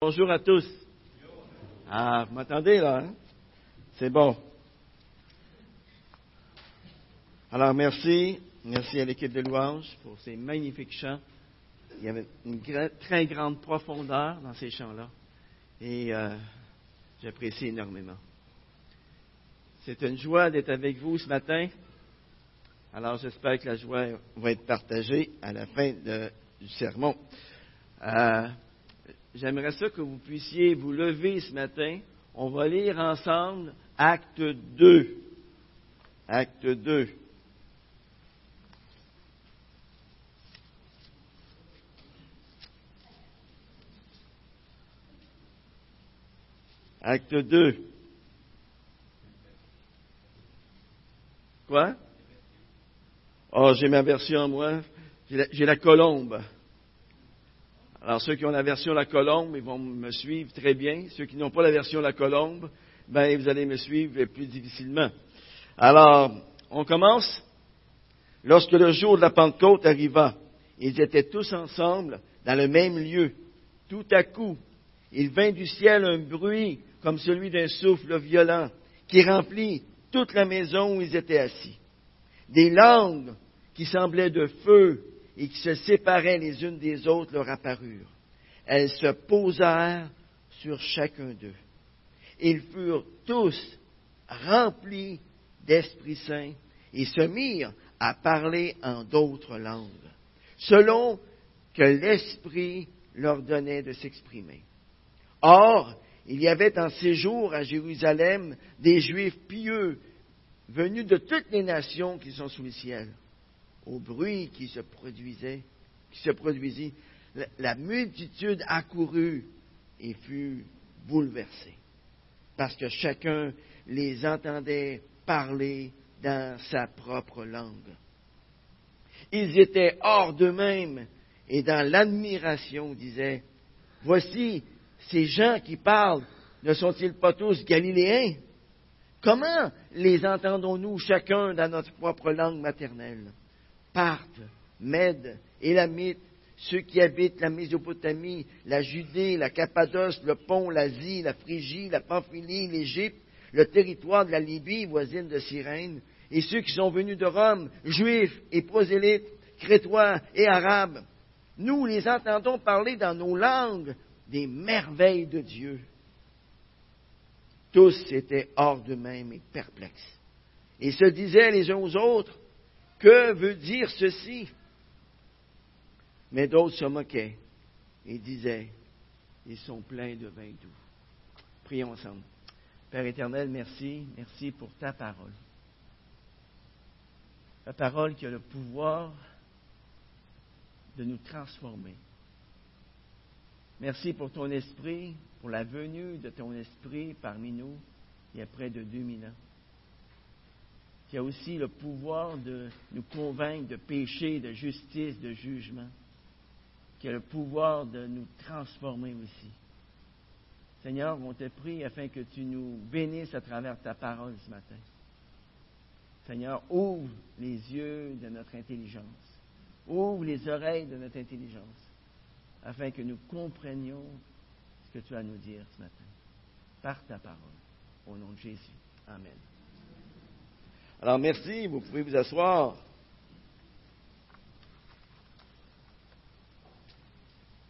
Bonjour à tous. Ah, vous m'entendez là? Hein? C'est bon. Alors, merci. Merci à l'équipe de louanges pour ces magnifiques chants. Il y avait une très grande profondeur dans ces chants-là. Et euh, j'apprécie énormément. C'est une joie d'être avec vous ce matin. Alors, j'espère que la joie va être partagée à la fin du sermon. Euh, j'aimerais ça que vous puissiez vous lever ce matin. On va lire ensemble Acte 2. Acte 2. Acte 2. Quoi? Oh, j'ai ma version, moi. J'ai la, la colombe. Alors, ceux qui ont la version La Colombe, ils vont me suivre très bien. Ceux qui n'ont pas la version La Colombe, ben, vous allez me suivre plus difficilement. Alors, on commence. Lorsque le jour de la Pentecôte arriva, ils étaient tous ensemble dans le même lieu. Tout à coup, il vint du ciel un bruit comme celui d'un souffle violent qui remplit toute la maison où ils étaient assis. Des langues qui semblaient de feu et qui se séparaient les unes des autres leur apparurent. Elles se posèrent sur chacun d'eux. Ils furent tous remplis d'Esprit Saint et se mirent à parler en d'autres langues, selon que l'Esprit leur donnait de s'exprimer. Or, il y avait en séjour à Jérusalem des Juifs pieux venus de toutes les nations qui sont sous le ciel au bruit qui se produisait, qui se produisit, la, multitude accourut et fut bouleversée, parce que chacun les entendait parler dans sa propre langue. Ils étaient hors d'eux-mêmes et dans l'admiration disaient, Voici, ces gens qui parlent, ne sont-ils pas tous galiléens? Comment les entendons-nous chacun dans notre propre langue maternelle Parthes, Mèdes, Élamites, ceux qui habitent la Mésopotamie, la Judée, la Cappadoce, le Pont, l'Asie, la Phrygie, la Pamphylie, l'Égypte, le territoire de la Libye voisine de Cyrène, et ceux qui sont venus de Rome, juifs et prosélytes, crétois et arabes. Nous les entendons parler dans nos langues des merveilles de Dieu. Tous étaient hors d'eux-mêmes et perplexes, et se disaient les uns aux autres, que veut dire ceci? Mais d'autres se moquaient et disaient, ils sont pleins de vin doux. Prions ensemble. Père éternel, merci, merci pour ta parole. Ta parole qui a le pouvoir de nous transformer. Merci pour ton esprit, pour la venue de ton esprit parmi nous il y a près de 2000 ans qui a aussi le pouvoir de nous convaincre de péché, de justice, de jugement, qui a le pouvoir de nous transformer aussi. Seigneur, on te prie afin que tu nous bénisses à travers ta parole ce matin. Seigneur, ouvre les yeux de notre intelligence, ouvre les oreilles de notre intelligence, afin que nous comprenions ce que tu as à nous dire ce matin, par ta parole. Au nom de Jésus. Amen. Alors merci, vous pouvez vous asseoir.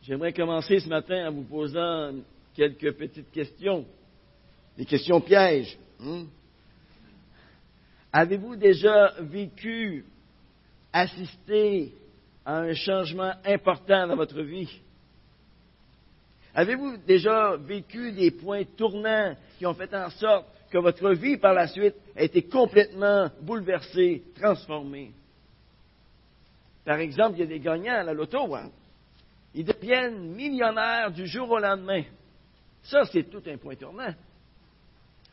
J'aimerais commencer ce matin en vous posant quelques petites questions, des questions pièges. Hein? Avez-vous déjà vécu, assisté à un changement important dans votre vie? Avez-vous déjà vécu des points tournants qui ont fait en sorte que votre vie par la suite a été complètement bouleversée, transformée. Par exemple, il y a des gagnants à la loto. Hein. Ils deviennent millionnaires du jour au lendemain. Ça, c'est tout un point tournant.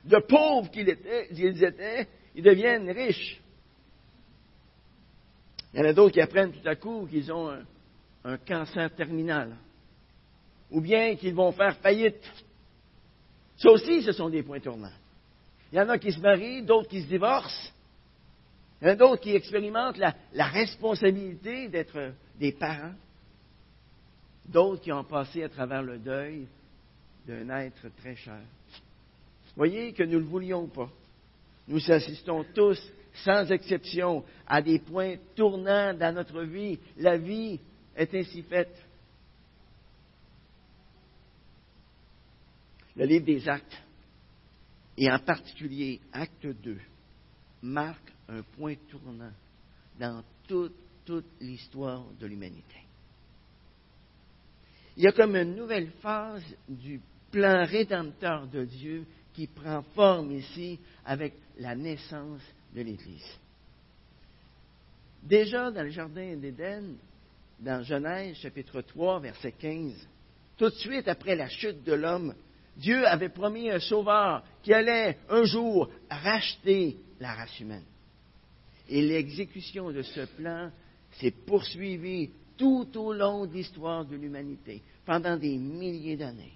De pauvres qu'ils étaient, ils deviennent riches. Il y en a d'autres qui apprennent tout à coup qu'ils ont un, un cancer terminal. Ou bien qu'ils vont faire faillite. Ça aussi, ce sont des points tournants. Il y en a qui se marient, d'autres qui se divorcent. Il y en a d'autres qui expérimentent la, responsabilité d'être des parents. D'autres qui ont passé à travers le deuil d'un être très cher. Voyez que nous ne le voulions pas. Nous assistons tous, sans exception, à des points tournants dans notre vie. La vie est ainsi faite. Le livre des actes, et en particulier acte 2, marque un point tournant dans toute, toute l'histoire de l'humanité. Il y a comme une nouvelle phase du plan rédempteur de Dieu qui prend forme ici avec la naissance de l'Église. Déjà dans le Jardin d'Éden, dans Genèse chapitre 3, verset 15, tout de suite après la chute de l'homme, Dieu avait promis un sauveur qui allait un jour racheter la race humaine. Et l'exécution de ce plan s'est poursuivie tout au long de l'histoire de l'humanité, pendant des milliers d'années.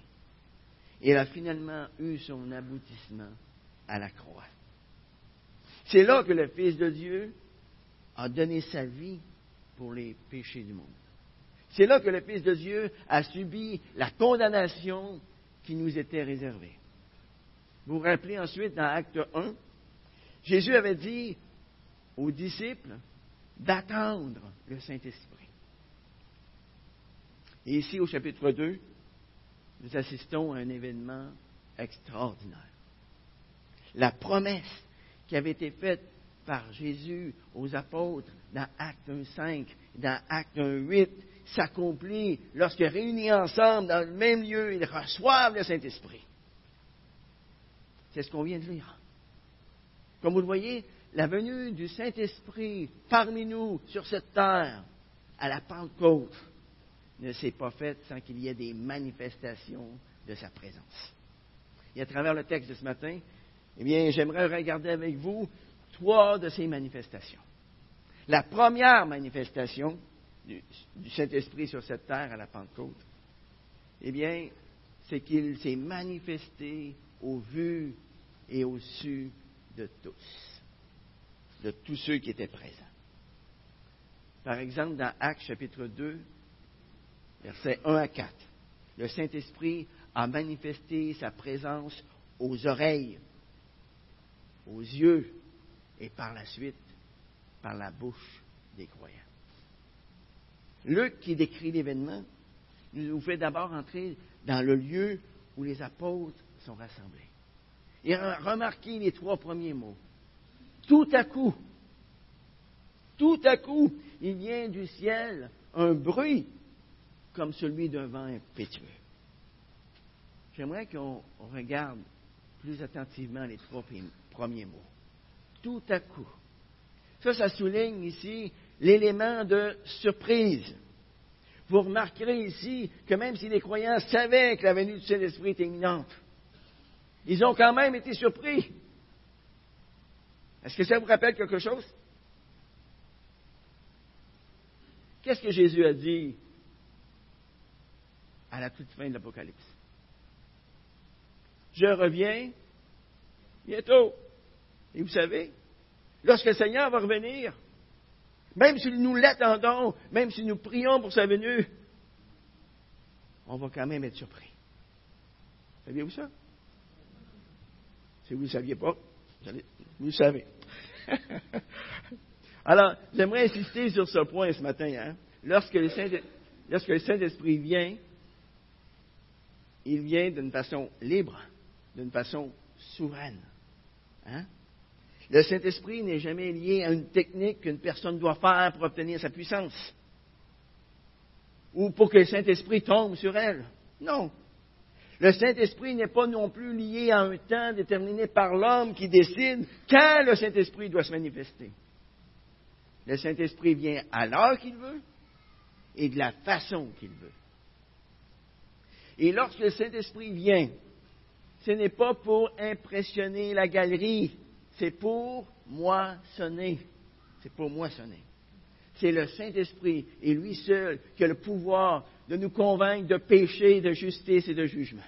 Et a finalement eu son aboutissement à la croix. C'est là que le Fils de Dieu a donné sa vie pour les péchés du monde. C'est là que le Fils de Dieu a subi la condamnation qui nous était réservée. Vous vous rappelez ensuite dans Acte 1, Jésus avait dit aux disciples d'attendre le Saint-Esprit. Et ici, au chapitre 2, nous assistons à un événement extraordinaire. La promesse qui avait été faite par Jésus aux apôtres dans Acte 1.5, dans Acte 1.8, s'accomplit lorsque réunis ensemble dans le même lieu, ils reçoivent le Saint-Esprit. C'est ce qu'on vient de lire. Comme vous le voyez, la venue du Saint-Esprit parmi nous sur cette terre à la Pentecôte ne s'est pas faite sans qu'il y ait des manifestations de sa présence. Et à travers le texte de ce matin, eh bien, j'aimerais regarder avec vous trois de ces manifestations. La première manifestation du, Saint-Esprit sur cette terre à la Pentecôte, eh bien, c'est qu'il s'est manifesté au vu et au su de tous, de tous ceux qui étaient présents. Par exemple, dans Actes chapitre 2, versets 1 à 4, le Saint-Esprit a manifesté sa présence aux oreilles, aux yeux et par la suite par la bouche des croyants. Luc, qui décrit l'événement, nous fait d'abord entrer dans le lieu où les apôtres sont rassemblés. Et remarquez les trois premiers mots. Tout à coup, tout à coup, il vient du ciel un bruit comme celui d'un vent impétueux. J'aimerais qu'on regarde plus attentivement les trois premiers mots. Tout à coup. Ça, ça souligne ici l'élément de surprise. Vous remarquerez ici que même si les croyants savaient que la venue du Saint-Esprit était imminente, ils ont quand même été surpris. Est-ce que ça vous rappelle quelque chose? Qu'est-ce que Jésus a dit à la toute fin de l'Apocalypse? Je reviens bientôt. Et vous savez, lorsque le Seigneur va revenir, même si nous l'attendons, même si nous prions pour sa venue, on va quand même être surpris. Saviez-vous ça? Si vous ne saviez pas, vous le savez. Alors, j'aimerais insister sur ce point ce matin. Hein. Lorsque le Saint-Esprit vient, il vient d'une façon libre, d'une façon souveraine. Hein? Le Saint-Esprit n'est jamais lié à une technique qu'une personne doit faire pour obtenir sa puissance. Ou pour que le Saint-Esprit tombe sur elle. Non. Le Saint-Esprit n'est pas non plus lié à un temps déterminé par l'homme qui décide quand le Saint-Esprit doit se manifester. Le Saint-Esprit vient à l'heure qu'il veut et de la façon qu'il veut. Et lorsque le Saint-Esprit vient, ce n'est pas pour impressionner la galerie, c'est pour moissonner. C'est pour moissonner. C'est le Saint-Esprit et lui seul qui a le pouvoir de nous convaincre de péché, de justice et de jugement.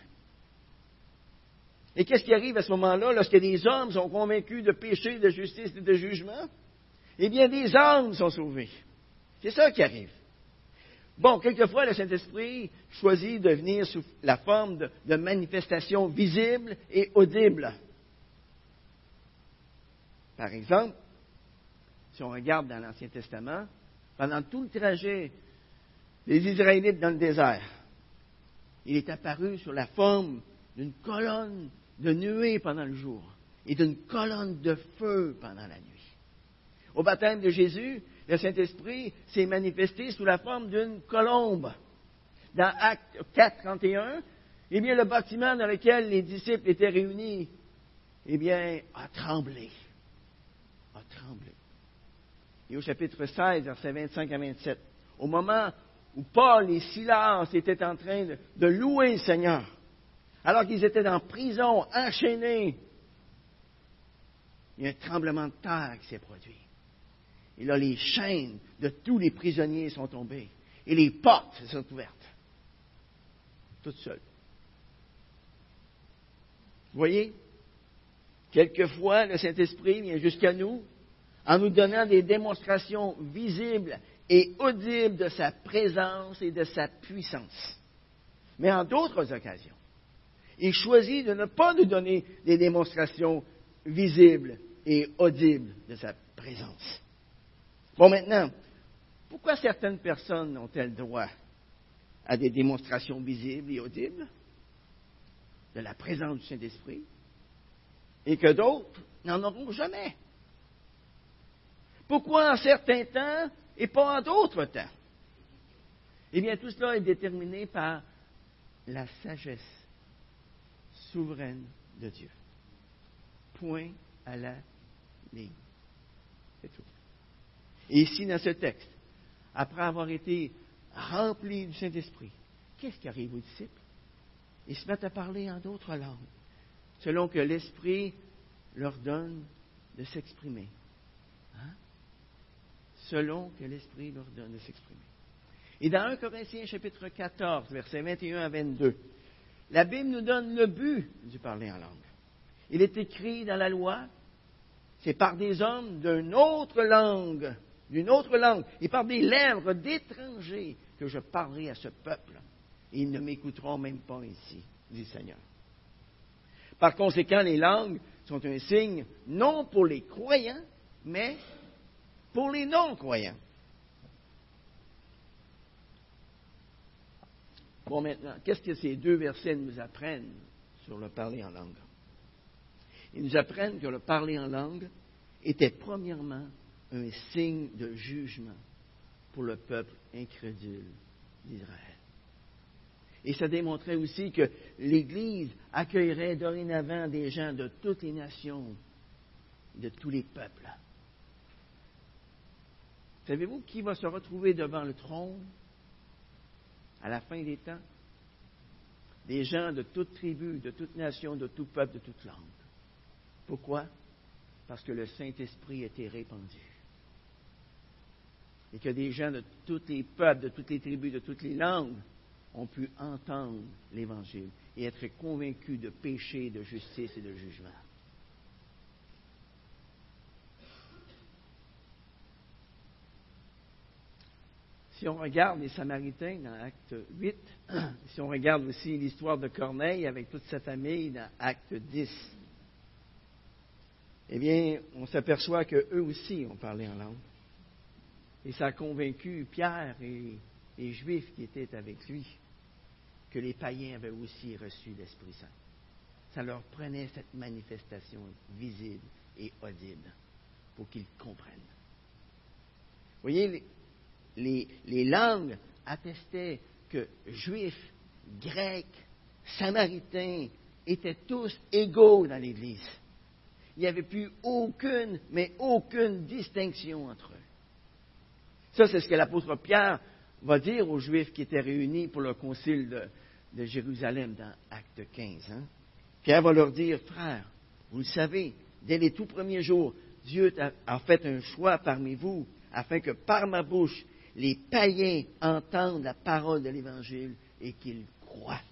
Et qu'est-ce qui arrive à ce moment-là lorsque des hommes sont convaincus de péché, de justice et de jugement? Eh bien, des âmes sont sauvées. C'est ça qui arrive. Bon, quelquefois, le Saint-Esprit choisit de venir sous la forme de, de manifestations visibles et audibles. Par exemple, si on regarde dans l'Ancien Testament, pendant tout le trajet des Israélites dans le désert, il est apparu sous la forme d'une colonne de nuée pendant le jour et d'une colonne de feu pendant la nuit. Au baptême de Jésus, le Saint-Esprit s'est manifesté sous la forme d'une colombe. Dans Acte 4, 31, eh bien, le bâtiment dans lequel les disciples étaient réunis, eh bien, a tremblé. A tremblé. Et au chapitre 16, versets 25 à 27, au moment où Paul et Silas étaient en train de, de louer le Seigneur, alors qu'ils étaient en prison, enchaînés, il y a un tremblement de terre qui s'est produit. Et là, les chaînes de tous les prisonniers sont tombées. Et les portes se sont ouvertes. Toutes seules. Vous voyez? Quelquefois, le Saint-Esprit vient jusqu'à nous en nous donnant des démonstrations visibles et audibles de sa présence et de sa puissance. Mais en d'autres occasions, il choisit de ne pas nous donner des démonstrations visibles et audibles de sa présence. Bon, maintenant, pourquoi certaines personnes ont-elles droit à des démonstrations visibles et audibles de la présence du Saint-Esprit? Et que d'autres n'en auront jamais? Pourquoi en certains temps et pas en d'autres temps? Eh bien, tout cela est déterminé par la sagesse souveraine de Dieu. Point à la ligne. C'est tout. Et ici, dans ce texte, après avoir été remplis du Saint-Esprit, qu'est-ce qui arrive aux disciples? Ils se mettent à parler en d'autres langues, selon que l'Esprit leur donne de s'exprimer. Hein? Selon que l'Esprit leur donne de s'exprimer. Et dans 1 Corinthiens chapitre 14, versets 21 à 22, la Bible nous donne le but du parler en langue. Il est écrit dans la loi, c'est par des hommes d'une autre langue d'une autre langue et par des lèvres d'étrangers que je parlerai à ce peuple. Ils ne m'écouteront même pas ici, dit le Seigneur. Par conséquent, les langues sont un signe non pour les croyants, mais pour les non-croyants. Bon, maintenant, qu'est-ce que ces deux versets nous apprennent sur le parler en langue? Ils nous apprennent que le parler en langue était premièrement un signe de jugement pour le peuple incrédule d'Israël. Et ça démontrait aussi que l'Église accueillerait dorénavant des gens de toutes les nations, de tous les peuples. Savez-vous qui va se retrouver devant le trône à la fin des temps? Des gens de toute tribu, de toute nation, de tout peuple, de toute langue. Pourquoi? Parce que le Saint-Esprit était répandu et que des gens de tous les peuples, de toutes les tribus, de toutes les langues ont pu entendre l'Évangile et être convaincus de péché, de justice et de jugement. Si on regarde les Samaritains dans Acte 8, si on regarde aussi l'histoire de Corneille avec toute sa famille dans Acte 10, eh bien, on s'aperçoit qu'eux aussi ont parlé en langue. Et ça a convaincu Pierre et les Juifs qui étaient avec lui que les païens avaient aussi reçu l'Esprit Saint. Ça leur prenait cette manifestation visible et audible pour qu'ils comprennent. Vous voyez, les, langues attestaient que Juifs, Grecs, Samaritains étaient tous égaux dans l'Église. Il n'y avait plus aucune, mais aucune distinction entre eux. Ça, c'est ce que l'apôtre Pierre va dire aux Juifs qui étaient réunis pour le concile de, Jérusalem dans Acte 15. Hein. Pierre va leur dire, frères, vous le savez, dès les tout premiers jours, Dieu a, fait un choix parmi vous afin que par ma bouche, les païens entendent la parole de l'Évangile et qu'ils croient.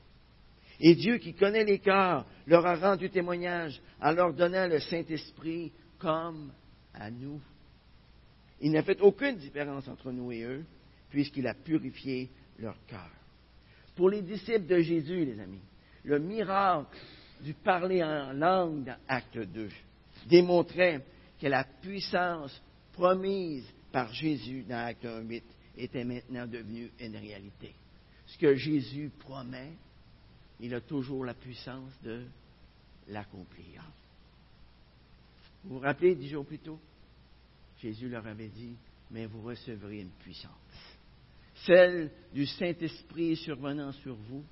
Et Dieu qui connaît les cœurs leur a rendu témoignage en leur donnant le Saint-Esprit comme à nous. Il n'a fait aucune différence entre nous et eux, puisqu'il a purifié leur cœur. Pour les disciples de Jésus, les amis, le miracle du parler en langue dans Acte 2 démontrait que la puissance promise par Jésus dans Acte 1, 8 était maintenant devenue une réalité. Ce que Jésus promet, il a toujours la puissance de l'accomplir. Vous vous rappelez, dix jours plus tôt, Jésus leur avait dit, mais vous recevrez une puissance, celle du Saint-Esprit survenant sur vous,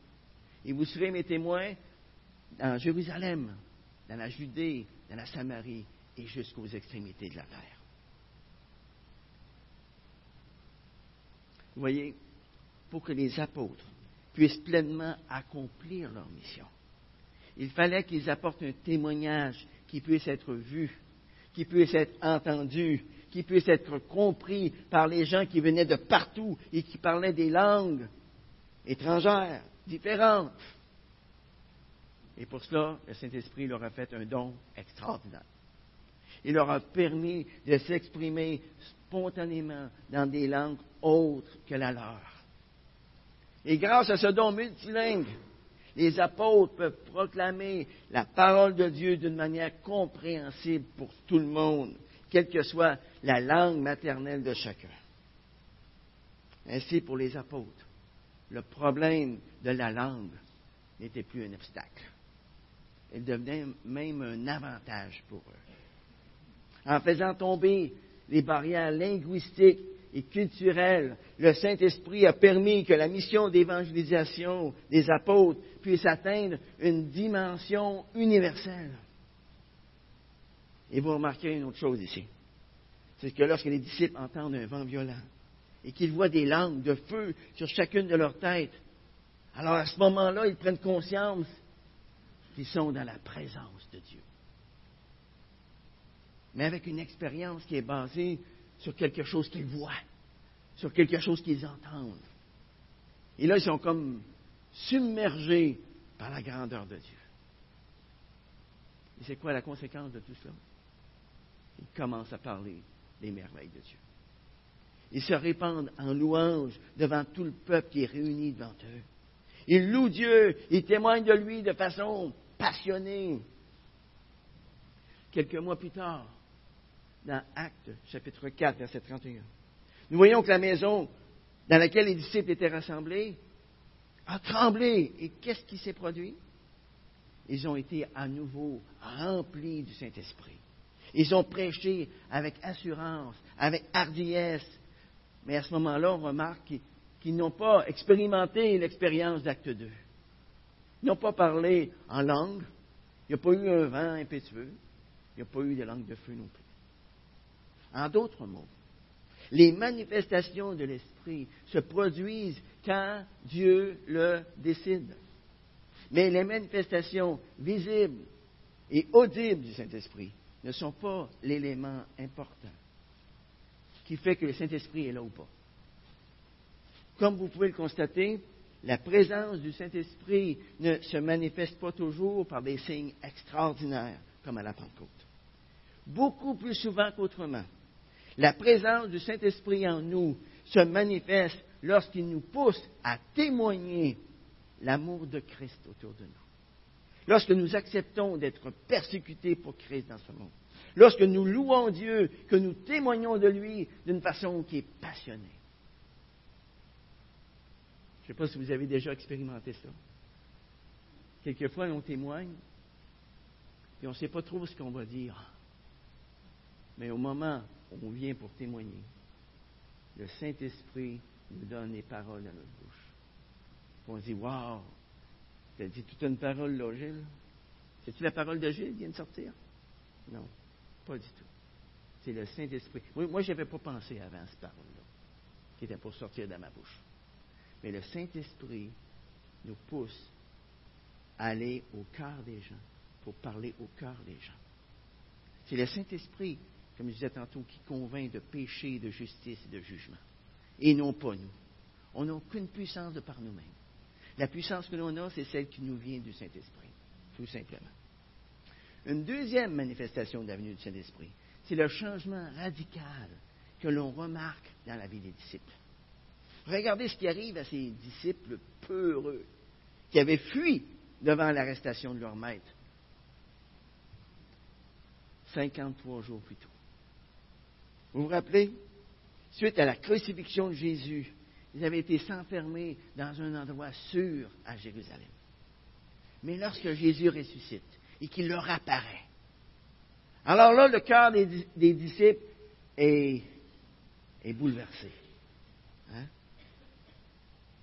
et vous serez mes témoins dans Jérusalem, dans la Judée, dans la Samarie et jusqu'aux extrémités de la terre. Vous voyez, pour que les apôtres puissent pleinement accomplir leur mission, il fallait qu'ils apportent un témoignage qui puisse être vu, qui puisse être entendu, qui puisse être compris par les gens qui venaient de partout et qui parlaient des langues étrangères, différentes. Et pour cela, le Saint-Esprit leur a fait un don extraordinaire. Il leur a permis de s'exprimer spontanément dans des langues autres que la leur. Et grâce à ce don multilingue, les apôtres peuvent proclamer la parole de Dieu d'une manière compréhensible pour tout le monde, quelle que soit la langue maternelle de chacun. Ainsi, pour les apôtres, le problème de la langue n'était plus un obstacle. Il devenait même un avantage pour eux. En faisant tomber les barrières linguistiques et culturelles, le Saint-Esprit a permis que la mission d'évangélisation des apôtres puisse atteindre une dimension universelle. Et vous remarquez une autre chose ici. C'est que lorsque les disciples entendent un vent violent et qu'ils voient des langues de feu sur chacune de leurs têtes, alors à ce moment-là, ils prennent conscience qu'ils sont dans la présence de Dieu. Mais avec une expérience qui est basée sur quelque chose qu'ils voient, sur quelque chose qu'ils entendent. Et là, ils sont comme submergés par la grandeur de Dieu. Et c'est quoi la conséquence de tout cela? Ils commencent à parler des merveilles de Dieu. Ils se répandent en louange devant tout le peuple qui est réuni devant eux. Ils louent Dieu, ils témoignent de lui de façon passionnée. Quelques mois plus tard, dans Actes, chapitre 4, verset 31, nous voyons que la maison dans laquelle les disciples étaient rassemblés a tremblé. Et qu'est-ce qui s'est produit? Ils ont été à nouveau remplis du Saint-Esprit. Ils ont prêché avec assurance, avec hardiesse. Mais à ce moment-là, on remarque qu'ils n'ont pas expérimenté l'expérience d'acte 2. Ils n'ont pas parlé en langue. Il n'y a pas eu un vent impétueux. Il n'y a pas eu de langue de feu non plus. En d'autres mots, les manifestations de l'Esprit se produisent quand Dieu le décide. Mais les manifestations visibles et audibles du Saint-Esprit ne sont pas l'élément important qui fait que le Saint-Esprit est là ou pas. Comme vous pouvez le constater, la présence du Saint-Esprit ne se manifeste pas toujours par des signes extraordinaires comme à la Pentecôte. Beaucoup plus souvent qu'autrement, la présence du Saint-Esprit en nous se manifeste lorsqu'il nous pousse à témoigner l'amour de Christ autour de nous. Lorsque nous acceptons d'être persécutés pour Christ dans ce monde. Lorsque nous louons Dieu, que nous témoignons de lui d'une façon qui est passionnée. Je ne sais pas si vous avez déjà expérimenté ça. Quelquefois, on témoigne, et on ne sait pas trop ce qu'on va dire. Mais au moment on vient pour témoigner. Le Saint-Esprit nous donne les paroles dans notre bouche. On dit, Waouh, tu as dit toute une parole là, Gilles. C'est-tu la parole de Gilles? Qui vient de sortir? Non, pas du tout. C'est le Saint-Esprit. Moi, je n'avais pas pensé avant cette parole-là, qui était pour sortir de ma bouche. Mais le Saint-Esprit nous pousse à aller au cœur des gens, pour parler au cœur des gens. C'est le Saint-Esprit comme je disais tantôt, qui convainc de péché, de justice et de jugement. Et non pas nous. On n'a aucune puissance de par nous-mêmes. La puissance que l'on a, c'est celle qui nous vient du Saint-Esprit, tout simplement. Une deuxième manifestation de l'avenue du Saint-Esprit, c'est le changement radical que l'on remarque dans la vie des disciples. Regardez ce qui arrive à ces disciples peureux qui avaient fui devant l'arrestation de leur maître. 53 jours plus tôt. Vous vous rappelez? Suite à la crucifixion de Jésus, ils avaient été s'enfermer dans un endroit sûr à Jérusalem. Mais lorsque Jésus ressuscite et qu'il leur apparaît, alors là, le cœur des, disciples est, bouleversé. Hein?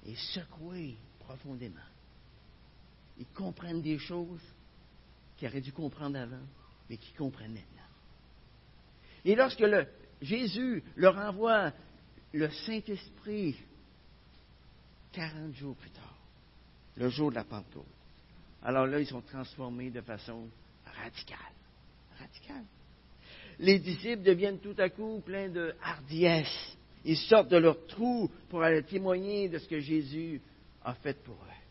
Et secoué profondément. Ils comprennent des choses qu'ils auraient dû comprendre avant, mais qu'ils comprennent maintenant. Et lorsque Jésus leur envoie le Saint-Esprit 40 jours plus tard, le jour de la Pentecôte, alors là, ils sont transformés de façon radicale. Radicale. Les disciples deviennent tout à coup pleins de hardiesse. Ils sortent de leur trou pour aller témoigner de ce que Jésus a fait pour eux.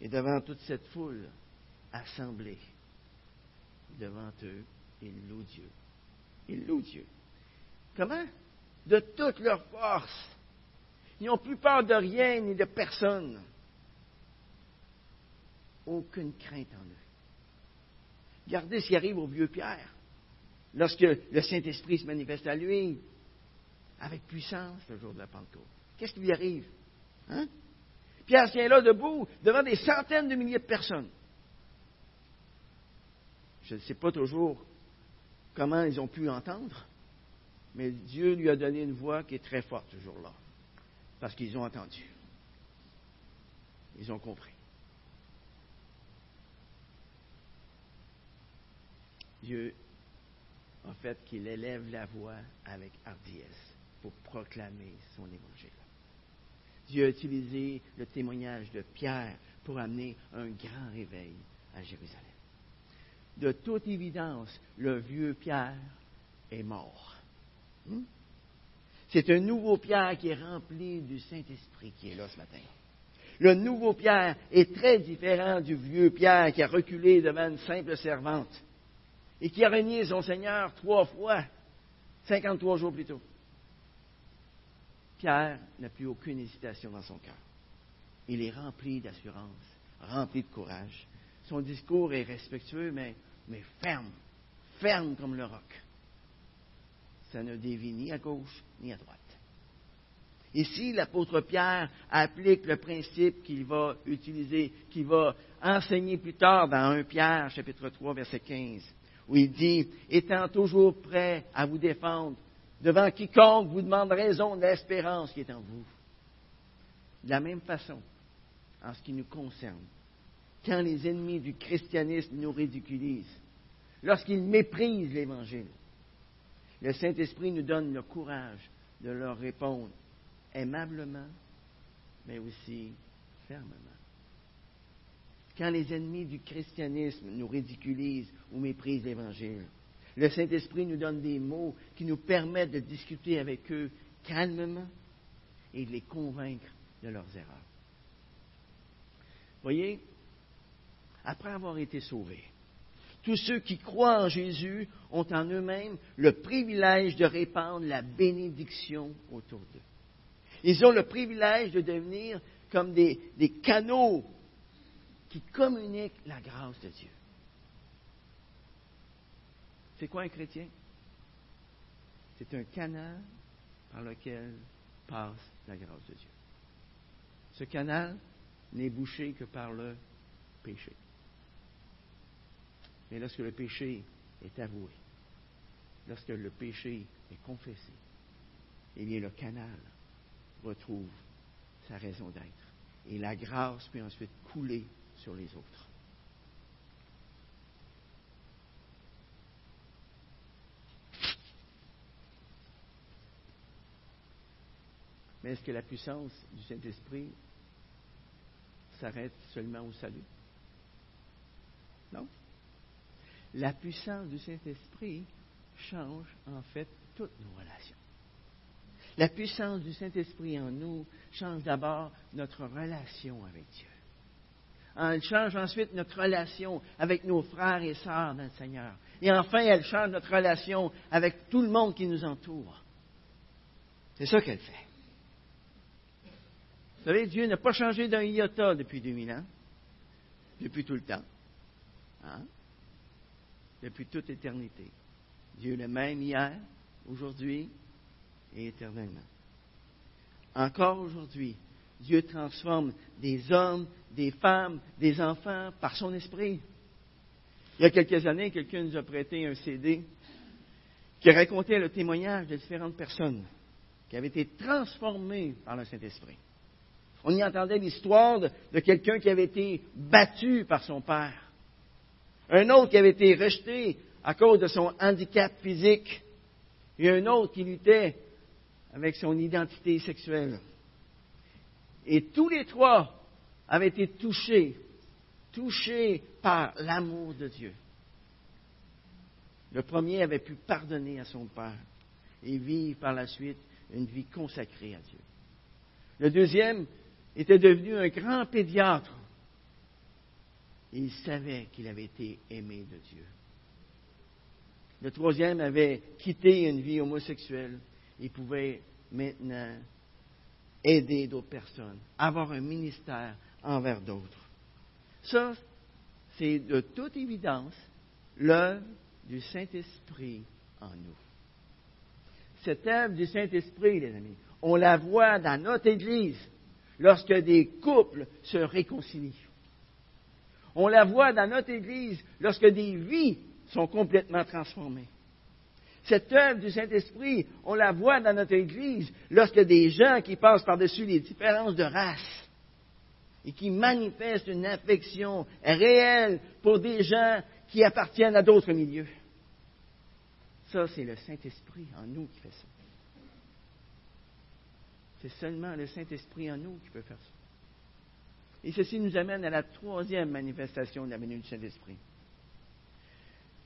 Et devant toute cette foule assemblée, devant eux, ils louent Dieu. Ils louent Dieu. Comment? De toute leur force. Ils n'ont plus peur de rien ni de personne. Aucune crainte en eux. Regardez ce qui arrive au vieux Pierre. Lorsque le Saint-Esprit se manifeste à lui, avec puissance le jour de la Pentecôte. Qu'est-ce qui lui arrive? Hein? Pierre tient là debout devant des centaines de milliers de personnes. Je ne sais pas toujours comment ils ont pu entendre, mais Dieu lui a donné une voix qui est très forte ce jour-là, parce qu'ils ont entendu. Ils ont compris. Dieu a fait qu'il élève la voix avec hardiesse pour proclamer son évangile. Dieu a utilisé le témoignage de Pierre pour amener un grand réveil à Jérusalem. De toute évidence, le vieux Pierre est mort. Hmm? C'est un nouveau Pierre qui est rempli du Saint-Esprit qui est là ce matin. Le nouveau Pierre est très différent du vieux Pierre qui a reculé devant une simple servante et qui a renié son Seigneur trois fois, 53 jours plus tôt. Pierre n'a plus aucune hésitation dans son cœur. Il est rempli d'assurance, rempli de courage. Son discours est respectueux, mais, mais ferme, ferme comme le roc ça ne dévie ni à gauche ni à droite. Ici, l'apôtre Pierre applique le principe qu'il va utiliser, qu'il va enseigner plus tard dans 1 Pierre, chapitre 3, verset 15, où il dit, étant toujours prêt à vous défendre devant quiconque vous demande raison de l'espérance qui est en vous. De la même façon, en ce qui nous concerne, quand les ennemis du christianisme nous ridiculisent, lorsqu'ils méprisent l'Évangile, le Saint-Esprit nous donne le courage de leur répondre aimablement, mais aussi fermement. Quand les ennemis du christianisme nous ridiculisent ou méprisent l'Évangile, le Saint-Esprit nous donne des mots qui nous permettent de discuter avec eux calmement et de les convaincre de leurs erreurs. Voyez, après avoir été sauvés, tous ceux qui croient en Jésus ont en eux-mêmes le privilège de répandre la bénédiction autour d'eux. Ils ont le privilège de devenir comme des, canaux qui communiquent la grâce de Dieu. C'est quoi un chrétien? C'est un canal par lequel passe la grâce de Dieu. Ce canal n'est bouché que par le péché. Mais lorsque le péché est avoué, lorsque le péché est confessé, eh bien le canal retrouve sa raison d'être. Et la grâce peut ensuite couler sur les autres. Mais est-ce que la puissance du Saint-Esprit s'arrête seulement au salut? Non la puissance du Saint-Esprit change en fait toutes nos relations. La puissance du Saint-Esprit en nous change d'abord notre relation avec Dieu. Elle change ensuite notre relation avec nos frères et sœurs dans le Seigneur. Et enfin, elle change notre relation avec tout le monde qui nous entoure. C'est ça qu'elle fait. Vous savez, Dieu n'a pas changé d'un iota depuis 2000 ans, depuis tout le temps, hein? Depuis toute éternité. Dieu le même hier, aujourd'hui et éternellement. Encore aujourd'hui, Dieu transforme des hommes, des femmes, des enfants par son esprit. Il y a quelques années, quelqu'un nous a prêté un CD qui racontait le témoignage de différentes personnes qui avaient été transformées par le Saint-Esprit. On y entendait l'histoire de, de quelqu'un qui avait été battu par son père, un autre qui avait été rejeté à cause de son handicap physique, et un autre qui luttait avec son identité sexuelle. Et tous les trois avaient été touchés, touchés par l'amour de Dieu. Le premier avait pu pardonner à son père et vivre par la suite une vie consacrée à Dieu. Le deuxième était devenu un grand pédiatre. Il savait qu'il avait été aimé de Dieu. Le troisième avait quitté une vie homosexuelle et pouvait maintenant aider d'autres personnes, avoir un ministère envers d'autres. Ça, c'est de toute évidence l'œuvre du Saint-Esprit en nous. Cette œuvre du Saint-Esprit, les amis, on la voit dans notre Église lorsque des couples se réconcilient. On la voit dans notre Église lorsque des vies sont complètement transformées. Cette œuvre du Saint-Esprit, on la voit dans notre Église lorsque des gens qui passent par-dessus les différences de race et qui manifestent une affection réelle pour des gens qui appartiennent à d'autres milieux. Ça, c'est le Saint-Esprit en nous qui fait ça. C'est seulement le Saint-Esprit en nous qui peut faire ça. Et ceci nous amène à la troisième manifestation de la venue du Saint-Esprit.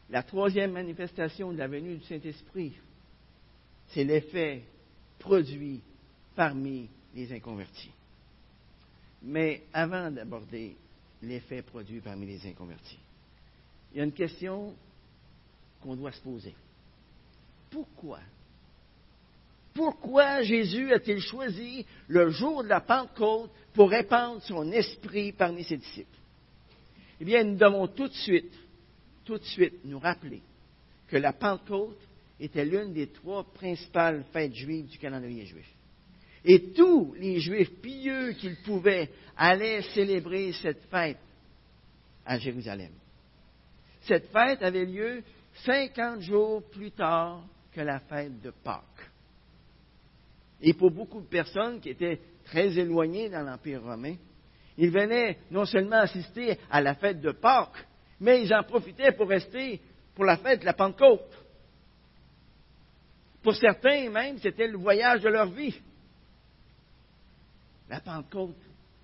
La troisième manifestation de la venue du Saint-Esprit, c'est l'effet produit parmi les inconvertis. Mais avant d'aborder l'effet produit parmi les inconvertis, il y a une question qu'on doit se poser. Pourquoi? Pourquoi Jésus a-t-il choisi le jour de la Pentecôte pour répandre son esprit parmi ses disciples? Eh bien, nous devons tout de suite, tout de suite nous rappeler que la Pentecôte était l'une des trois principales fêtes juives du calendrier juif. Et tous les Juifs pieux qu'ils pouvaient allaient célébrer cette fête à Jérusalem. Cette fête avait lieu 50 jours plus tard que la fête de Pâques. Et pour beaucoup de personnes qui étaient très éloignées dans l'Empire romain, ils venaient non seulement assister à la fête de Pâques, mais ils en profitaient pour rester pour la fête de la Pentecôte. Pour certains même, c'était le voyage de leur vie. La Pentecôte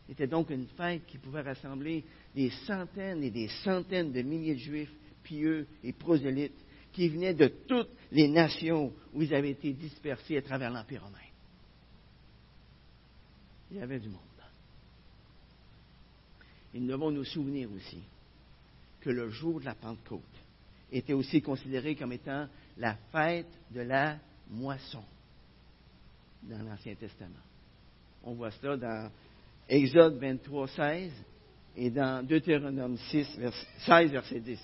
était donc une fête qui pouvait rassembler des centaines et des centaines de milliers de juifs pieux et prosélytes qui venaient de toutes les nations où ils avaient été dispersés à travers l'Empire romain il y avait du monde. Et nous devons nous souvenir aussi que le jour de la Pentecôte était aussi considéré comme étant la fête de la moisson dans l'Ancien Testament. On voit cela dans Exode 23, 16 et dans Deutéronome 6, 16, verset 10.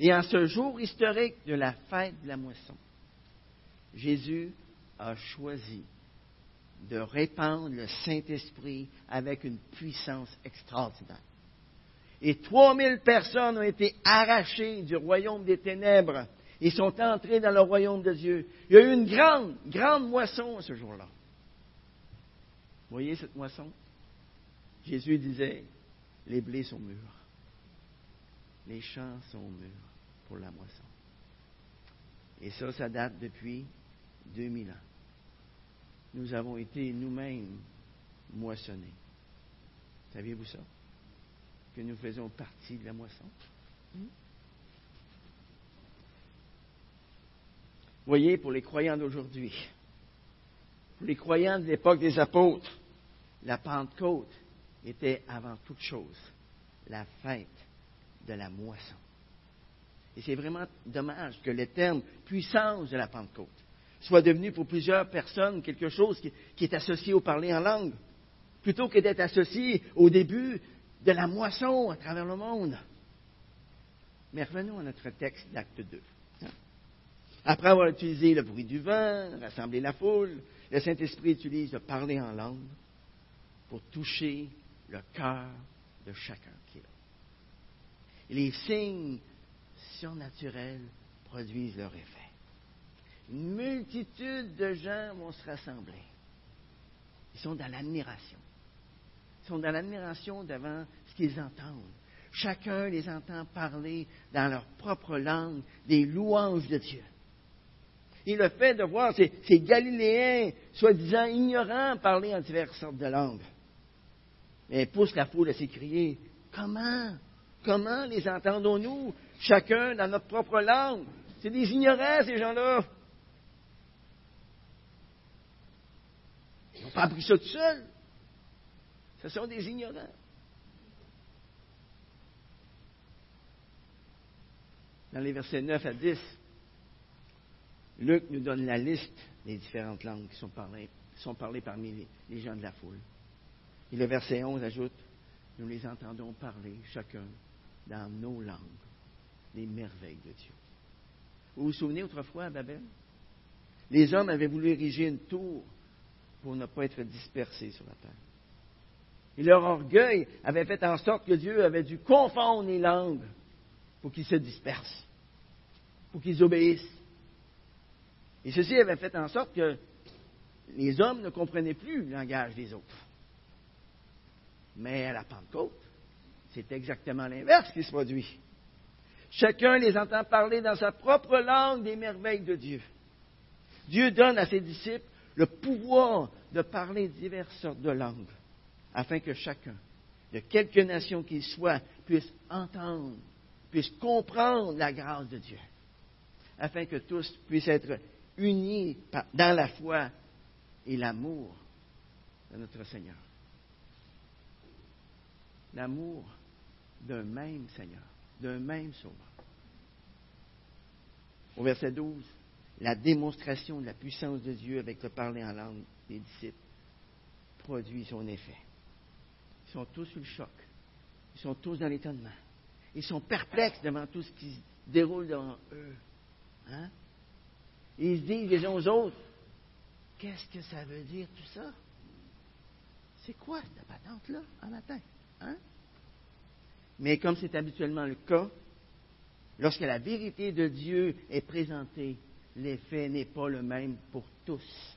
Et en ce jour historique de la fête de la moisson, Jésus a choisi de répandre le Saint-Esprit avec une puissance extraordinaire. Et 3000 personnes ont été arrachées du royaume des ténèbres et sont entrées dans le royaume de Dieu. Il y a eu une grande, grande moisson ce jour-là. Voyez cette moisson? Jésus disait, les blés sont mûrs. Les champs sont mûrs pour la moisson. Et ça, ça date depuis 2000 ans nous avons été nous-mêmes moissonnés. Saviez-vous ça? Que nous faisons partie de la moisson? Hmm? Voyez, pour les croyants d'aujourd'hui, pour les croyants de l'époque des apôtres, la Pentecôte était avant toute chose la fête de la moisson. Et c'est vraiment dommage que le terme puissance de la Pentecôte soit devenu pour plusieurs personnes quelque chose qui, est associé au parler en langue. plutôt que d'être associés au début de la moisson à travers le monde. Mais revenons à notre texte d'acte 2. Après avoir utilisé le bruit du vent, rassemblé la foule, le Saint-Esprit utilise de parler en langue pour toucher le cœur de chacun qui est là. Les signes surnaturels produisent leur effet. Une multitude de gens vont se rassembler. Ils sont dans l'admiration. Ils sont dans l'admiration devant ce qu'ils entendent. Chacun les entend parler dans leur propre langue des louanges de Dieu. Et le fait de voir ces, Galiléens, soi-disant ignorants, parler en diverses sortes de langues, mais pousse la foule à s'écrier Comment? Comment les entendons-nous Chacun dans notre propre langue? C'est des ignorants, ces gens-là. N'ont pas ça tout seuls. Ce sont des ignorants. Dans les versets 9 à 10, Luc nous donne la liste des différentes langues qui sont parlées, sont parlées parmi les, les gens de la foule. Et le verset 11 ajoute, nous les entendons parler chacun dans nos langues les merveilles de Dieu. Vous vous souvenez autrefois à Babel? Les hommes avaient voulu ériger une tour pour ne pas être dispersés sur la terre. Et leur orgueil avait fait en sorte que Dieu avait dû confondre les langues pour qu'ils se dispersent, pour qu'ils obéissent. Et ceci avait fait en sorte que les hommes ne comprenaient plus le langage des autres. Mais à la Pentecôte, c'est exactement l'inverse qui se produit. Chacun les entend parler dans sa propre langue des merveilles de Dieu. Dieu donne à ses disciples le pouvoir de parler diverses sortes de langues, afin que chacun, de quelque nation qu'il soit, puisse entendre, puisse comprendre la grâce de Dieu, afin que tous puissent être unis dans la foi et l'amour de notre Seigneur. L'amour d'un même Seigneur, d'un même Sauveur. Au verset 12, la démonstration de la puissance de Dieu avec le parler en langue des disciples produit son effet. Ils sont tous sous le choc. Ils sont tous dans l'étonnement. Ils sont perplexes devant tout ce qui se déroule devant eux. Hein? ils se disent les uns aux autres, qu'est-ce que ça veut dire tout ça? C'est quoi cette patente-là en matin? Hein? Mais comme c'est habituellement le cas, lorsque la vérité de Dieu est présentée, l'effet n'est pas le même pour tous.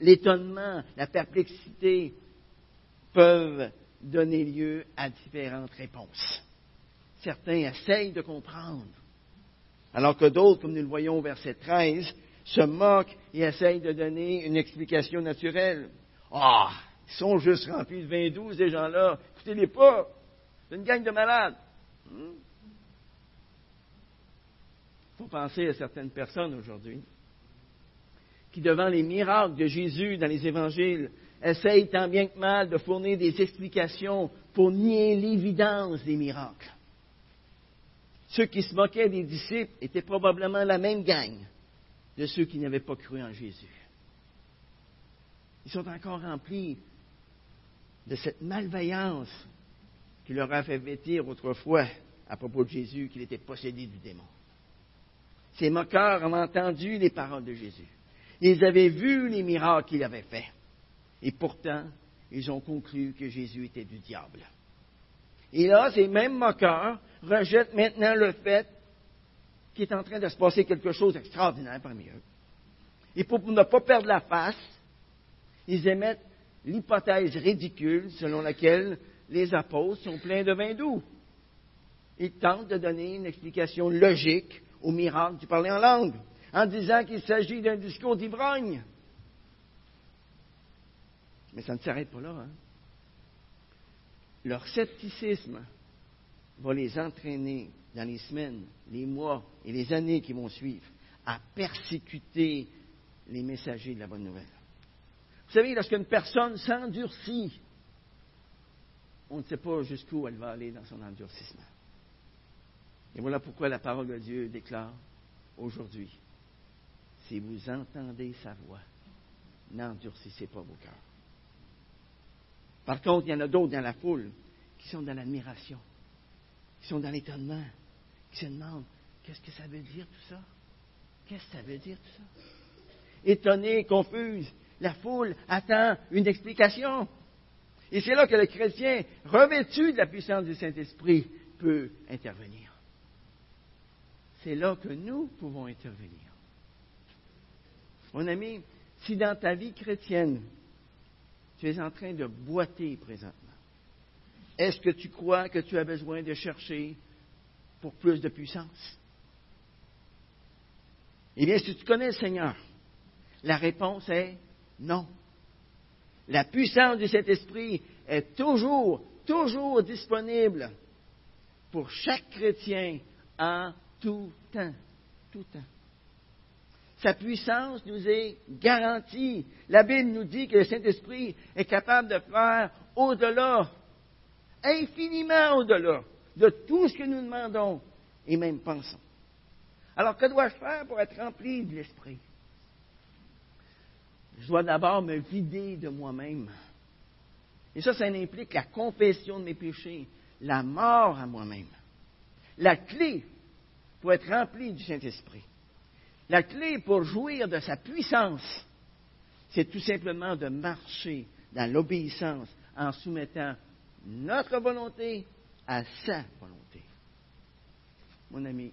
L'étonnement, la perplexité peuvent donner lieu à différentes réponses. Certains essayent de comprendre, alors que d'autres, comme nous le voyons au verset 13, se moquent et essayent de donner une explication naturelle. Ah, ils sont juste remplis de vin doux, ces gens-là. Écoutez-les pas. C'est une gang de malades. Hmm? Faut penser à certaines personnes aujourd'hui qui, devant les miracles de Jésus dans les évangiles, essayent tant bien que mal de fournir des explications pour nier l'évidence des miracles. Ceux qui se moquaient des disciples étaient probablement la même gang de ceux qui n'avaient pas cru en Jésus. Ils sont encore remplis de cette malveillance qui leur a fait vêtir autrefois à propos de Jésus qu'il était possédé du démon. Ces moqueurs ont entendu les paroles de Jésus. Ils avaient vu les miracles qu'il avait faits. Et pourtant, ils ont conclu que Jésus était du diable. Et là, ces mêmes moqueurs rejettent maintenant le fait qu'il est en train de se passer quelque chose d'extraordinaire parmi eux. Et pour ne pas perdre la face, ils émettent l'hypothèse ridicule selon laquelle les apôtres sont pleins de vin doux. Ils tentent de donner une explication logique au miracle du parler en langue, en disant qu'il s'agit d'un discours d'ivrogne. Mais ça ne s'arrête pas là. Hein? Leur scepticisme va les entraîner dans les semaines, les mois et les années qui vont suivre à persécuter les messagers de la bonne nouvelle. Vous savez, lorsqu'une personne s'endurcit, on ne sait pas jusqu'où elle va aller dans son endurcissement. Et voilà pourquoi la parole de Dieu déclare aujourd'hui, si vous entendez sa voix, n'endurcissez pas vos cœurs. Par contre, il y en a d'autres dans la foule qui sont dans l'admiration, qui sont dans l'étonnement, qui se demandent qu'est-ce que ça veut dire tout ça? Qu'est-ce que ça veut dire tout ça? Étonnée, confuse, la foule attend une explication. Et c'est là que le chrétien, revêtu de la puissance du Saint-Esprit, peut intervenir. C'est là que nous pouvons intervenir. Mon ami, si dans ta vie chrétienne, tu es en train de boiter présentement, est-ce que tu crois que tu as besoin de chercher pour plus de puissance? Eh bien, si tu connais le Seigneur, la réponse est non. La puissance du Saint-Esprit est toujours, toujours disponible pour chaque chrétien en tout temps. Tout temps. Sa puissance nous est garantie. La Bible nous dit que le Saint-Esprit est capable de faire au-delà, infiniment au-delà de tout ce que nous demandons et même pensons. Alors, que dois-je faire pour être rempli de l'Esprit? Je dois d'abord me vider de moi-même. Et ça, ça implique la confession de mes péchés, la mort à moi-même. La clé pour être rempli du Saint-Esprit, la clé pour jouir de sa puissance, c'est tout simplement de marcher dans l'obéissance en soumettant notre volonté à sa volonté. Mon ami,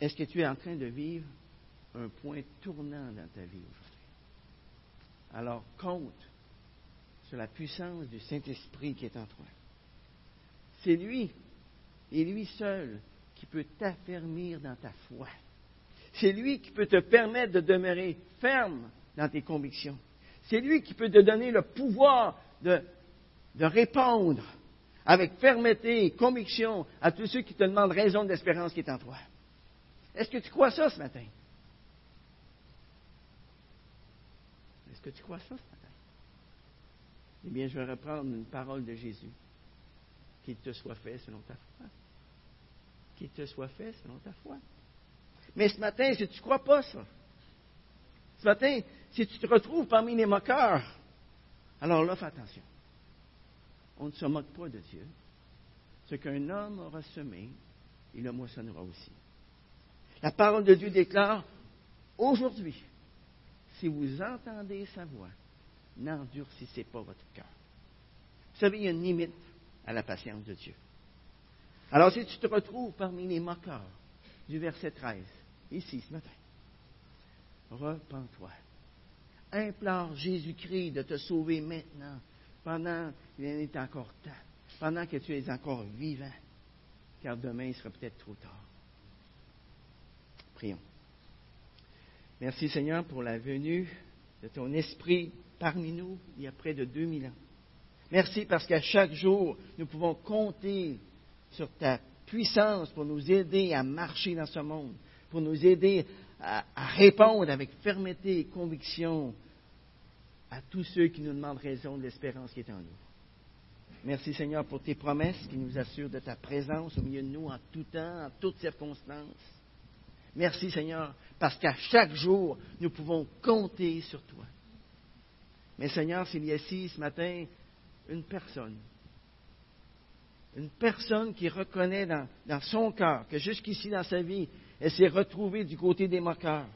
est-ce que tu es en train de vivre un point tournant dans ta vie aujourd'hui? Alors compte sur la puissance du Saint-Esprit qui est en toi. C'est lui et lui seul qui peut t'affermir dans ta foi. C'est lui qui peut te permettre de demeurer ferme dans tes convictions. C'est lui qui peut te donner le pouvoir de, de répondre avec fermeté et conviction à tous ceux qui te demandent raison d'espérance qui est en toi. Est-ce que tu crois ça ce matin? Est-ce que tu crois ça ce matin? Eh bien, je vais reprendre une parole de Jésus. Qu'il te soit fait selon ta foi. Qu'il te soit fait selon ta foi. Mais ce matin, si tu ne crois pas ça, ce matin, si tu te retrouves parmi les moqueurs, alors là, fais attention. On ne se moque pas de Dieu. Ce qu'un homme aura semé, il le moissonnera aussi. La parole de Dieu déclare, aujourd'hui, si vous entendez sa voix, n'endurcissez pas votre cœur. Vous savez, il y a une limite à la patience de Dieu. Alors, si tu te retrouves parmi les moqueurs du verset 13, ici, ce matin, repens-toi. Implore Jésus-Christ de te sauver maintenant, pendant qu'il est encore temps, pendant que tu es encore vivant, car demain il sera peut-être trop tard. Prions. Merci Seigneur pour la venue de ton esprit parmi nous il y a près de 2000 ans. Merci parce qu'à chaque jour, nous pouvons compter sur ta puissance pour nous aider à marcher dans ce monde, pour nous aider à, répondre avec fermeté et conviction à tous ceux qui nous demandent raison de l'espérance qui est en nous. Merci Seigneur pour tes promesses qui nous assurent de ta présence au milieu de nous en tout temps, en toutes circonstances. Merci Seigneur, parce qu'à chaque jour, nous pouvons compter sur toi. Mais Seigneur, s'il y a ici ce matin une personne, une personne qui reconnaît dans, son cœur que jusqu'ici dans sa vie, elle s'est retrouvée du côté des moqueurs,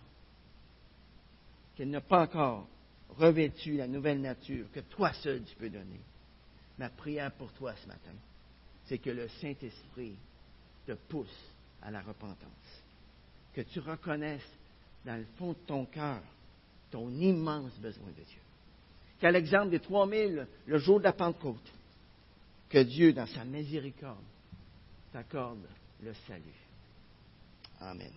qu'elle n'a pas encore revêtu la nouvelle nature que toi seul tu peux donner. Ma prière pour toi ce matin, c'est que le Saint-Esprit te pousse à la repentance que tu reconnaisses dans le fond de ton cœur ton immense besoin de Dieu. Qu'à l'exemple des 3000, le jour de la Pentecôte, que Dieu, dans sa miséricorde, t'accorde le salut. Amen.